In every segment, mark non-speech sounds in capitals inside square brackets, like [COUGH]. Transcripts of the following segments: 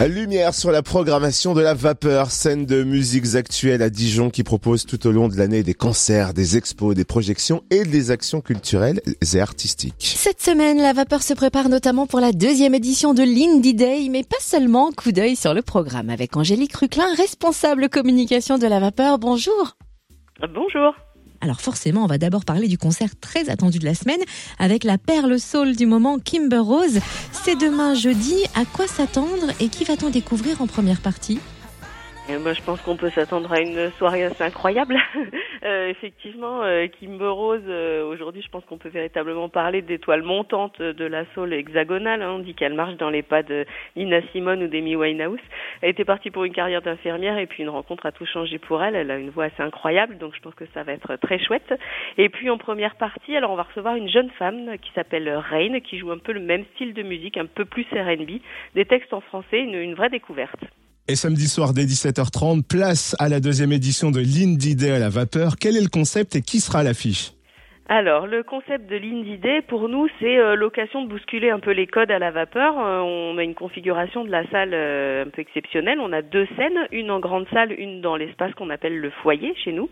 Lumière sur la programmation de la vapeur, scène de musiques actuelles à Dijon qui propose tout au long de l'année des concerts, des expos, des projections et des actions culturelles et artistiques. Cette semaine, la vapeur se prépare notamment pour la deuxième édition de l'Indie Day, mais pas seulement. Coup d'œil sur le programme avec Angélique Ruclin, responsable communication de la vapeur. Bonjour. Bonjour. Alors forcément, on va d'abord parler du concert très attendu de la semaine avec la perle soul du moment Kimber Rose. C'est demain jeudi. À quoi s'attendre et qui va-t-on découvrir en première partie? Moi, je pense qu'on peut s'attendre à une soirée assez incroyable. [LAUGHS] euh, effectivement, euh, Kimber Rose, euh, aujourd'hui, je pense qu'on peut véritablement parler d'étoiles montantes de la soul hexagonale. Hein. On dit qu'elle marche dans les pas de Nina Simone ou d'Amy Winehouse. Elle était partie pour une carrière d'infirmière et puis une rencontre a tout changé pour elle. Elle a une voix assez incroyable, donc je pense que ça va être très chouette. Et puis en première partie, alors on va recevoir une jeune femme qui s'appelle Rain, qui joue un peu le même style de musique, un peu plus R&B, des textes en français, une vraie découverte. Et samedi soir dès 17h30, place à la deuxième édition de l'Indie à la vapeur. Quel est le concept et qui sera l'affiche? Alors, le concept de l'Indie Day, pour nous, c'est euh, l'occasion de bousculer un peu les codes à la vapeur. Euh, on a une configuration de la salle euh, un peu exceptionnelle. On a deux scènes, une en grande salle, une dans l'espace qu'on appelle le foyer chez nous.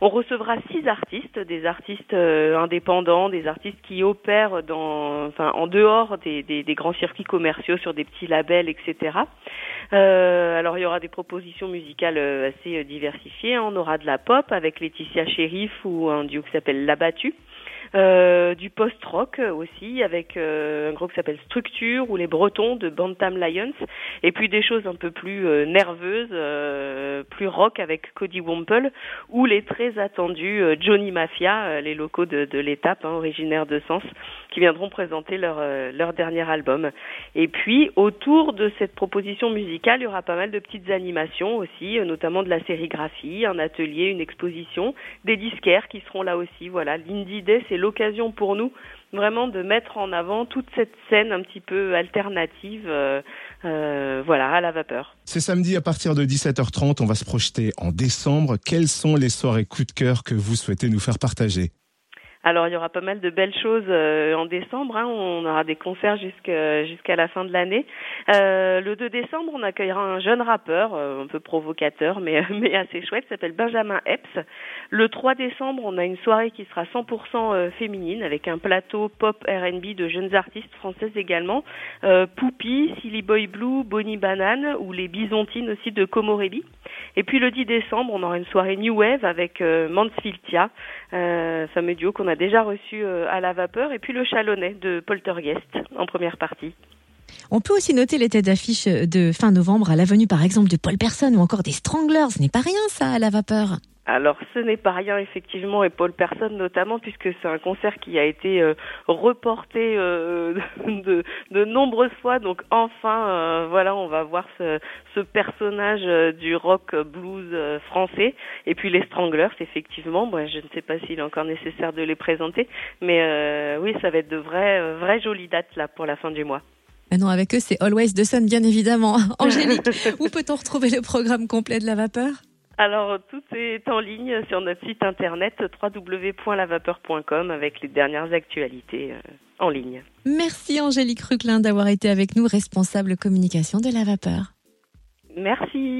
On recevra six artistes, des artistes indépendants, des artistes qui opèrent dans, en dehors des, grands circuits commerciaux sur des petits labels, etc. alors, il y aura des propositions musicales assez diversifiées. On aura de la pop avec Laetitia Sheriff ou un duo qui s'appelle La Battue. Euh, du post-rock aussi avec euh, un groupe qui s'appelle Structure ou les Bretons de Bantam Lions et puis des choses un peu plus euh, nerveuses, plus rock avec Cody Womple ou les très attendus Johnny Mafia, les locaux de, de l'étape, hein, originaires de Sens, qui viendront présenter leur, leur dernier album. Et puis autour de cette proposition musicale, il y aura pas mal de petites animations aussi, notamment de la sérigraphie, un atelier, une exposition, des disquaires qui seront là aussi. Voilà, l'Indie Day, c'est l'occasion pour nous vraiment de mettre en avant toute cette scène un petit peu alternative, euh, euh, voilà, à la vapeur. C'est samedi à partir de 17h30, on va se projeter en décembre. Quelles sont les soirées coup de cœur que vous souhaitez nous faire partager? Alors il y aura pas mal de belles choses euh, en décembre. Hein. On aura des concerts jusqu'à la fin de l'année. Euh, le 2 décembre, on accueillera un jeune rappeur, euh, un peu provocateur, mais [LAUGHS] mais assez chouette, s'appelle Benjamin Epps. Le 3 décembre, on a une soirée qui sera 100% féminine avec un plateau pop R&B de jeunes artistes françaises également. Poupie, Silly Boy Blue, Bonnie Banane ou les Bisontines aussi de Komorebi. Et puis le 10 décembre, on aura une soirée New Wave avec Mansfieldia, fameux duo qu'on a déjà reçu euh, à la vapeur, et puis le Chalonnais de Poltergeist en première partie. On peut aussi noter les têtes d'affiche de fin novembre à l'avenue par exemple de Paul Person ou encore des Stranglers. Ce n'est pas rien ça à la vapeur. Alors ce n'est pas rien effectivement et Paul Personne notamment puisque c'est un concert qui a été euh, reporté euh, [LAUGHS] de, de, nombreuses fois. Donc enfin euh, voilà on va voir ce, ce personnage du rock blues français. Et puis les Stranglers effectivement. Moi je ne sais pas s'il est encore nécessaire de les présenter. Mais oui ça va être de vraies vraies jolies dates là pour la fin du mois. non, avec eux, c'est Always the Sun, bien évidemment. [LAUGHS] Angélique, où peut-on retrouver le programme complet de la vapeur? Alors, tout est en ligne sur notre site internet www.lavapeur.com avec les dernières actualités euh, en ligne. Merci Angélique Ruclin d'avoir été avec nous, responsable communication de la vapeur. Merci.